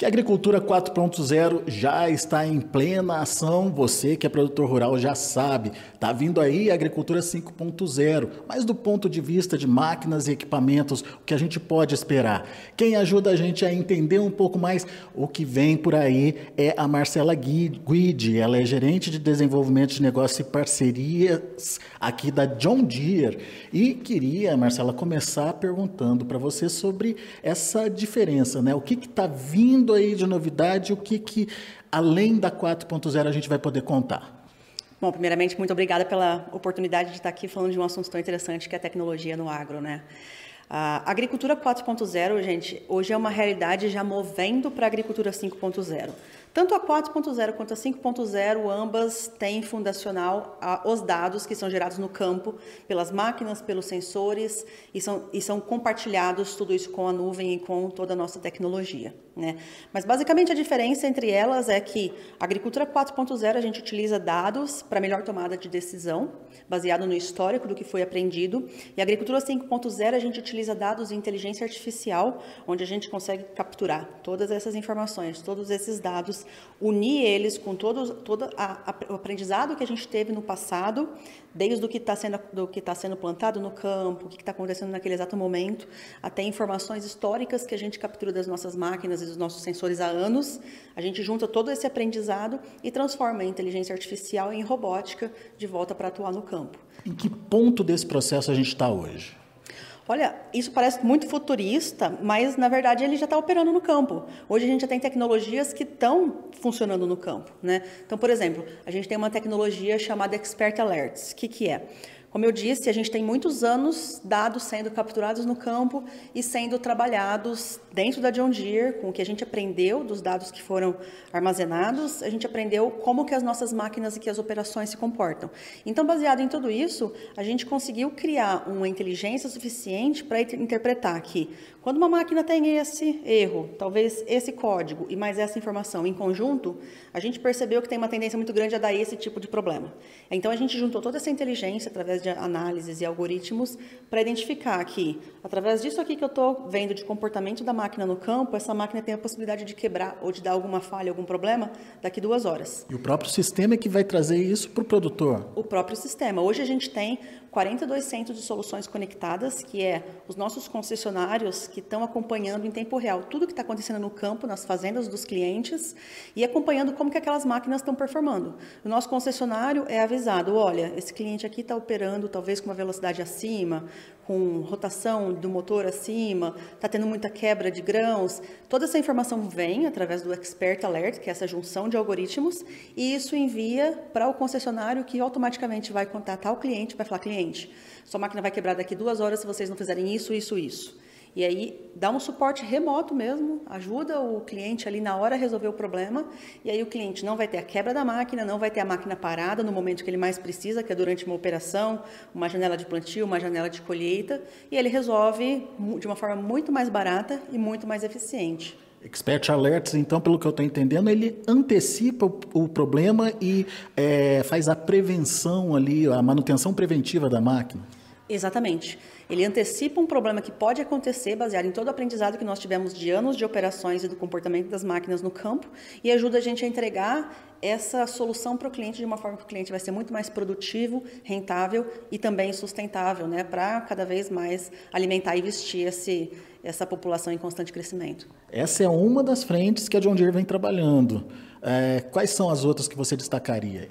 que a agricultura 4.0 já está em plena ação. Você que é produtor rural já sabe, está vindo aí a agricultura 5.0, mas do ponto de vista de máquinas e equipamentos, o que a gente pode esperar? Quem ajuda a gente a entender um pouco mais o que vem por aí é a Marcela Guide. Ela é gerente de desenvolvimento de negócios e parcerias aqui da John Deere. E queria, Marcela, começar perguntando para você sobre essa diferença, né? O que está vindo vindo aí de novidade? O que, que além da 4.0 a gente vai poder contar? Bom, primeiramente, muito obrigada pela oportunidade de estar aqui falando de um assunto tão interessante que é a tecnologia no agro, né? A agricultura 4.0, gente, hoje é uma realidade já movendo para a agricultura 5.0. Tanto a 4.0 quanto a 5.0, ambas têm fundacional os dados que são gerados no campo pelas máquinas, pelos sensores e são, e são compartilhados tudo isso com a nuvem e com toda a nossa tecnologia. Né? Mas basicamente a diferença entre elas é que a agricultura 4.0 a gente utiliza dados para melhor tomada de decisão, baseado no histórico do que foi aprendido, e a agricultura 5.0 a gente utiliza dados de inteligência artificial, onde a gente consegue capturar todas essas informações, todos esses dados unir eles com todo, todo a, a, o aprendizado que a gente teve no passado, desde o que está sendo, tá sendo plantado no campo, o que está acontecendo naquele exato momento, até informações históricas que a gente captura das nossas máquinas dos nossos sensores há anos. A gente junta todo esse aprendizado e transforma a inteligência artificial em robótica de volta para atuar no campo. Em que ponto desse processo a gente está hoje? Olha, isso parece muito futurista, mas na verdade ele já está operando no campo. Hoje a gente já tem tecnologias que estão funcionando no campo. Né? Então, por exemplo, a gente tem uma tecnologia chamada Expert Alerts. O que, que é? Como eu disse, a gente tem muitos anos dados sendo capturados no campo e sendo trabalhados dentro da John Deere, com o que a gente aprendeu dos dados que foram armazenados, a gente aprendeu como que as nossas máquinas e que as operações se comportam. Então, baseado em tudo isso, a gente conseguiu criar uma inteligência suficiente para interpretar que quando uma máquina tem esse erro, talvez esse código e mais essa informação em conjunto, a gente percebeu que tem uma tendência muito grande a dar esse tipo de problema. Então, a gente juntou toda essa inteligência através através de análises e algoritmos, para identificar que, através disso aqui que eu estou vendo de comportamento da máquina no campo, essa máquina tem a possibilidade de quebrar ou de dar alguma falha, algum problema, daqui duas horas. E o próprio sistema é que vai trazer isso para o produtor? O próprio sistema. Hoje a gente tem 42 centros de soluções conectadas, que é os nossos concessionários que estão acompanhando em tempo real tudo que está acontecendo no campo, nas fazendas dos clientes e acompanhando como que aquelas máquinas estão performando. O nosso concessionário é avisado, olha, esse cliente aqui está operando talvez com uma velocidade acima, com rotação do motor acima, está tendo muita quebra de grãos. Toda essa informação vem através do Expert Alert, que é essa junção de algoritmos, e isso envia para o concessionário que automaticamente vai contatar o cliente, vai falar, cliente, sua máquina vai quebrar daqui duas horas se vocês não fizerem isso, isso, isso. E aí dá um suporte remoto mesmo, ajuda o cliente ali na hora a resolver o problema. E aí o cliente não vai ter a quebra da máquina, não vai ter a máquina parada no momento que ele mais precisa, que é durante uma operação, uma janela de plantio, uma janela de colheita. E ele resolve de uma forma muito mais barata e muito mais eficiente. Expert Alerts, então, pelo que eu estou entendendo, ele antecipa o, o problema e é, faz a prevenção ali, a manutenção preventiva da máquina. Exatamente. Ele antecipa um problema que pode acontecer baseado em todo o aprendizado que nós tivemos de anos de operações e do comportamento das máquinas no campo e ajuda a gente a entregar essa solução para o cliente de uma forma que o cliente vai ser muito mais produtivo, rentável e também sustentável, né, para cada vez mais alimentar e vestir esse, essa população em constante crescimento. Essa é uma das frentes que a John Deere vem trabalhando. É, quais são as outras que você destacaria?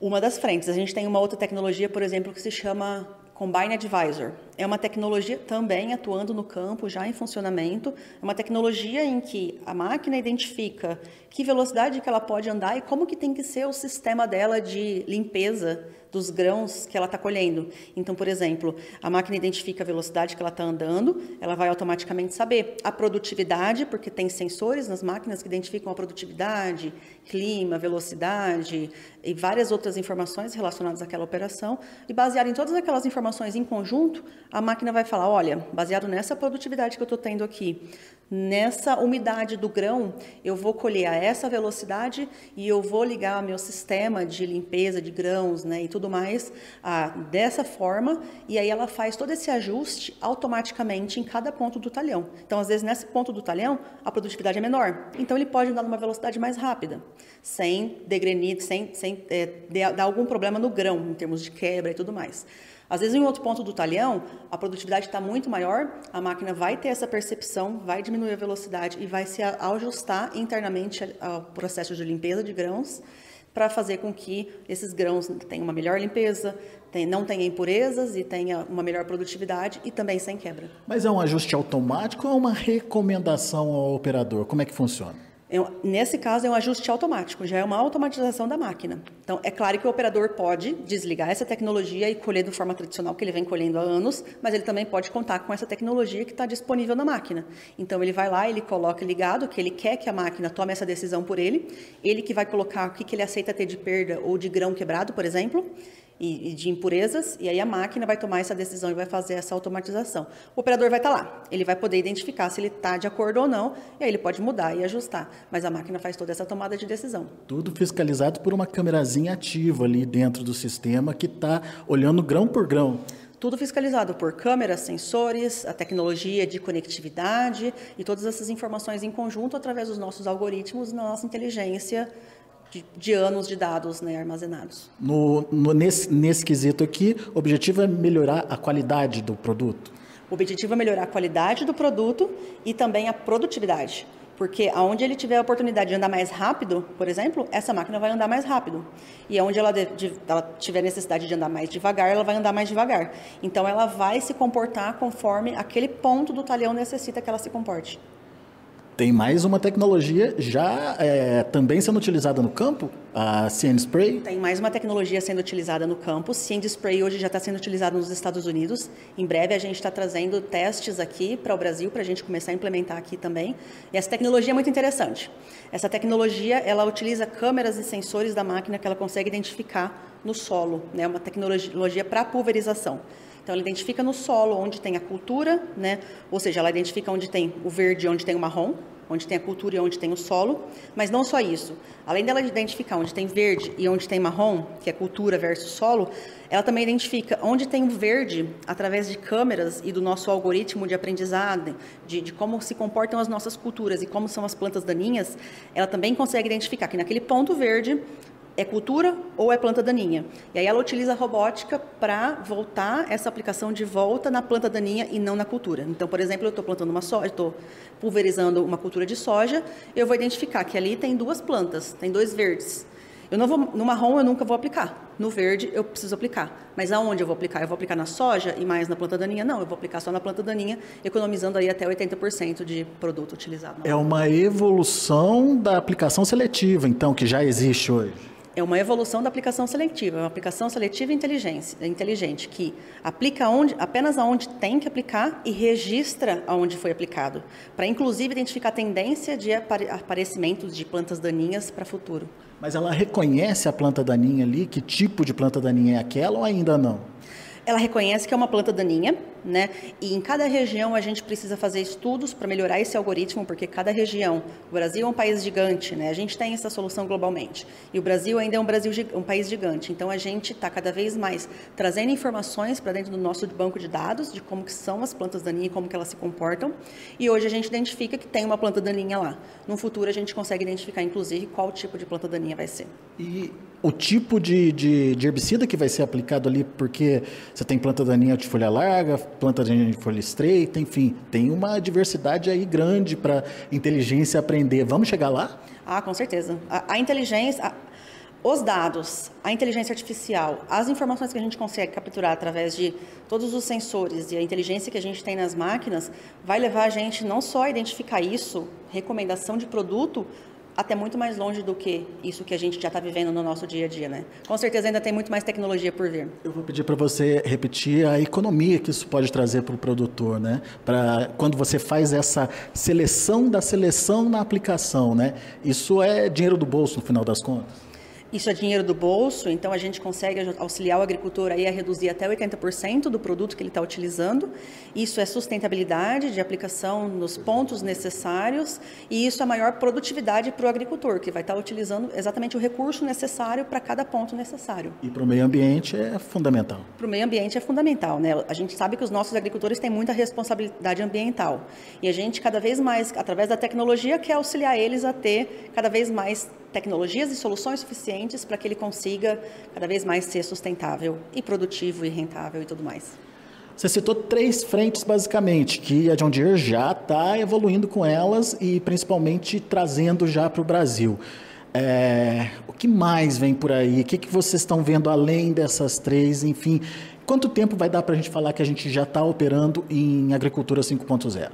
Uma das frentes. A gente tem uma outra tecnologia, por exemplo, que se chama Combine Advisor. É uma tecnologia também atuando no campo, já em funcionamento. É uma tecnologia em que a máquina identifica que velocidade que ela pode andar e como que tem que ser o sistema dela de limpeza dos grãos que ela está colhendo. Então, por exemplo, a máquina identifica a velocidade que ela está andando, ela vai automaticamente saber a produtividade, porque tem sensores nas máquinas que identificam a produtividade, clima, velocidade e várias outras informações relacionadas àquela operação. E baseado em todas aquelas informações em conjunto, a máquina vai falar, olha, baseado nessa produtividade que eu estou tendo aqui, nessa umidade do grão, eu vou colher a essa velocidade e eu vou ligar meu sistema de limpeza de grãos né, e tudo mais a, dessa forma, e aí ela faz todo esse ajuste automaticamente em cada ponto do talhão. Então, às vezes, nesse ponto do talhão, a produtividade é menor. Então, ele pode andar numa velocidade mais rápida, sem degrenir, sem, sem é, dar algum problema no grão, em termos de quebra e tudo mais. Às vezes, em outro ponto do talhão, a produtividade está muito maior, a máquina vai ter essa percepção, vai diminuir a velocidade e vai se ajustar internamente ao processo de limpeza de grãos para fazer com que esses grãos tenham uma melhor limpeza, não tenha impurezas e tenha uma melhor produtividade e também sem quebra. Mas é um ajuste automático ou é uma recomendação ao operador? Como é que funciona? Nesse caso, é um ajuste automático, já é uma automatização da máquina. Então, é claro que o operador pode desligar essa tecnologia e colher de forma tradicional, que ele vem colhendo há anos, mas ele também pode contar com essa tecnologia que está disponível na máquina. Então, ele vai lá, ele coloca ligado, que ele quer que a máquina tome essa decisão por ele, ele que vai colocar o que, que ele aceita ter de perda ou de grão quebrado, por exemplo, e, e, de impurezas, e aí a máquina vai tomar essa decisão e vai fazer essa automatização. O operador vai estar tá lá, ele vai poder identificar se ele está de acordo ou não, e aí ele pode mudar e ajustar, mas a máquina faz toda essa tomada de decisão. Tudo fiscalizado por uma câmerazinha ativa ali dentro do sistema que está olhando grão por grão. Tudo fiscalizado por câmeras, sensores, a tecnologia de conectividade e todas essas informações em conjunto através dos nossos algoritmos e nossa inteligência de, de anos de dados né, armazenados. No, no, nesse, nesse quesito aqui, o objetivo é melhorar a qualidade do produto? O objetivo é melhorar a qualidade do produto e também a produtividade. Porque aonde ele tiver a oportunidade de andar mais rápido, por exemplo, essa máquina vai andar mais rápido. E aonde ela, de, de, ela tiver necessidade de andar mais devagar, ela vai andar mais devagar. Então ela vai se comportar conforme aquele ponto do talhão necessita que ela se comporte. Tem mais uma tecnologia já é, também sendo utilizada no campo, a CN Spray? Tem mais uma tecnologia sendo utilizada no campo. CN Spray hoje já está sendo utilizado nos Estados Unidos. Em breve a gente está trazendo testes aqui para o Brasil para a gente começar a implementar aqui também. E essa tecnologia é muito interessante. Essa tecnologia ela utiliza câmeras e sensores da máquina que ela consegue identificar no solo, né? Uma tecnologia para pulverização. Então, ela identifica no solo onde tem a cultura, né? ou seja, ela identifica onde tem o verde e onde tem o marrom, onde tem a cultura e onde tem o solo. Mas não só isso. Além dela identificar onde tem verde e onde tem marrom, que é cultura versus solo, ela também identifica onde tem o verde através de câmeras e do nosso algoritmo de aprendizado, de, de como se comportam as nossas culturas e como são as plantas daninhas. Ela também consegue identificar que naquele ponto verde é cultura ou é planta daninha. E aí ela utiliza a robótica para voltar essa aplicação de volta na planta daninha e não na cultura. Então, por exemplo, eu estou plantando uma soja, estou pulverizando uma cultura de soja, eu vou identificar que ali tem duas plantas, tem dois verdes. Eu não vou, no marrom eu nunca vou aplicar. No verde eu preciso aplicar. Mas aonde eu vou aplicar? Eu vou aplicar na soja e mais na planta daninha? Não, eu vou aplicar só na planta daninha, economizando aí até 80% de produto utilizado. É uma evolução da aplicação seletiva, então, que já existe hoje é uma evolução da aplicação seletiva, é uma aplicação seletiva inteligente, que aplica onde, apenas aonde tem que aplicar e registra aonde foi aplicado, para inclusive identificar tendência de aparecimentos de plantas daninhas para futuro. Mas ela reconhece a planta daninha ali, que tipo de planta daninha é aquela ou ainda não? Ela reconhece que é uma planta daninha, né? E em cada região a gente precisa fazer estudos para melhorar esse algoritmo, porque cada região, o Brasil é um país gigante, né? A gente tem essa solução globalmente. E o Brasil ainda é um, Brasil, um país gigante. Então a gente está cada vez mais trazendo informações para dentro do nosso banco de dados de como que são as plantas daninhas e como que elas se comportam. E hoje a gente identifica que tem uma planta daninha lá. No futuro a gente consegue identificar, inclusive, qual tipo de planta daninha vai ser. E o tipo de, de, de herbicida que vai ser aplicado ali, porque você tem planta daninha de folha larga, planta de folha estreita, enfim, tem uma diversidade aí grande para inteligência aprender. Vamos chegar lá? Ah, com certeza. A, a inteligência, a, os dados, a inteligência artificial, as informações que a gente consegue capturar através de todos os sensores e a inteligência que a gente tem nas máquinas, vai levar a gente não só a identificar isso, recomendação de produto, até muito mais longe do que isso que a gente já está vivendo no nosso dia a dia, né? Com certeza ainda tem muito mais tecnologia por vir. Eu vou pedir para você repetir a economia que isso pode trazer para o produtor, né? Para quando você faz essa seleção da seleção na aplicação, né? Isso é dinheiro do bolso no final das contas. Isso é dinheiro do bolso, então a gente consegue auxiliar o agricultor aí a reduzir até 80% do produto que ele está utilizando. Isso é sustentabilidade de aplicação nos pontos necessários e isso é maior produtividade para o agricultor, que vai estar tá utilizando exatamente o recurso necessário para cada ponto necessário. E para o meio ambiente é fundamental. Para o meio ambiente é fundamental, né? A gente sabe que os nossos agricultores têm muita responsabilidade ambiental e a gente cada vez mais, através da tecnologia, quer auxiliar eles a ter cada vez mais tecnologias e soluções suficientes para que ele consiga cada vez mais ser sustentável e produtivo e rentável e tudo mais. Você citou três frentes, basicamente, que a John Deere já está evoluindo com elas e principalmente trazendo já para o Brasil. É, o que mais vem por aí? O que, que vocês estão vendo além dessas três? Enfim, quanto tempo vai dar para a gente falar que a gente já está operando em agricultura 5.0?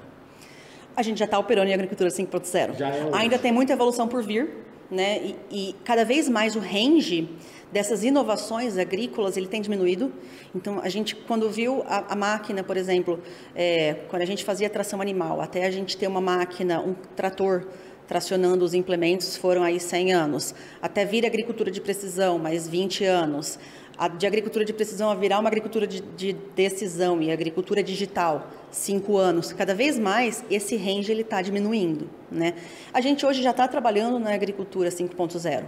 A gente já está operando em agricultura 5.0. É Ainda tem muita evolução por vir né? E, e, cada vez mais o range dessas inovações agrícolas ele tem diminuído. Então a gente quando viu a, a máquina, por exemplo, é, quando a gente fazia tração animal, até a gente ter uma máquina, um trator tracionando os implementos foram aí 100 anos. Até vir agricultura de precisão, mais 20 anos. A de agricultura de precisão a virar uma agricultura de, de decisão e agricultura digital, 5 anos. Cada vez mais esse range ele está diminuindo. Né? A gente hoje já está trabalhando na agricultura 5.0.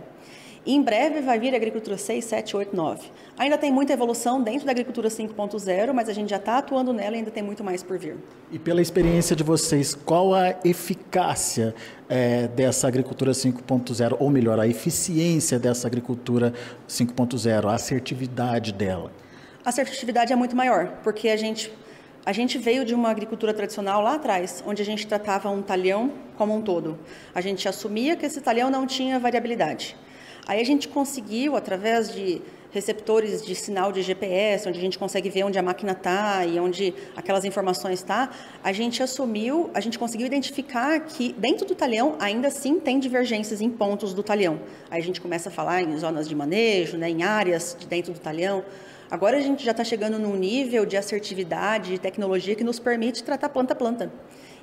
E em breve vai vir a agricultura 6, 7, 8, 9. Ainda tem muita evolução dentro da agricultura 5.0, mas a gente já está atuando nela e ainda tem muito mais por vir. E pela experiência de vocês, qual a eficácia é, dessa agricultura 5.0, ou melhor, a eficiência dessa agricultura 5.0, a assertividade dela? A assertividade é muito maior, porque a gente a gente veio de uma agricultura tradicional lá atrás, onde a gente tratava um talhão como um todo. A gente assumia que esse talhão não tinha variabilidade. Aí a gente conseguiu, através de receptores de sinal de GPS, onde a gente consegue ver onde a máquina está e onde aquelas informações estão, tá, a gente assumiu, a gente conseguiu identificar que dentro do talhão ainda assim tem divergências em pontos do talhão. Aí a gente começa a falar em zonas de manejo, né, em áreas de dentro do talhão. Agora a gente já está chegando num nível de assertividade, de tecnologia que nos permite tratar planta a planta.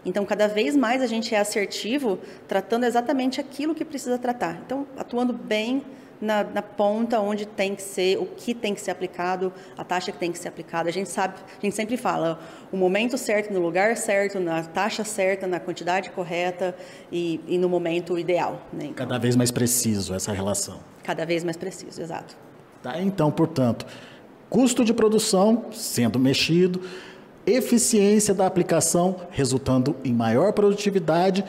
Então, cada vez mais a gente é assertivo, tratando exatamente aquilo que precisa tratar. Então, atuando bem na, na, ponta onde tem que ser, o que tem que ser aplicado, a taxa que tem que ser aplicada. A gente sabe, a gente sempre fala o momento certo, no lugar certo, na taxa certa, na quantidade correta e, e no momento ideal. Né? Então, cada vez mais preciso essa relação. Cada vez mais preciso, exato. Tá, então, portanto, custo de produção sendo mexido, eficiência da aplicação, resultando em maior produtividade,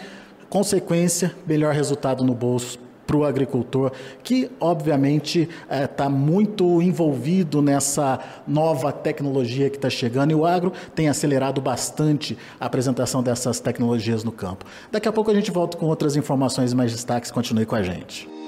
consequência, melhor resultado no bolso para o agricultor, que obviamente está é, muito envolvido nessa nova tecnologia que está chegando e o agro tem acelerado bastante a apresentação dessas tecnologias no campo. Daqui a pouco a gente volta com outras informações mais destaques, continue com a gente.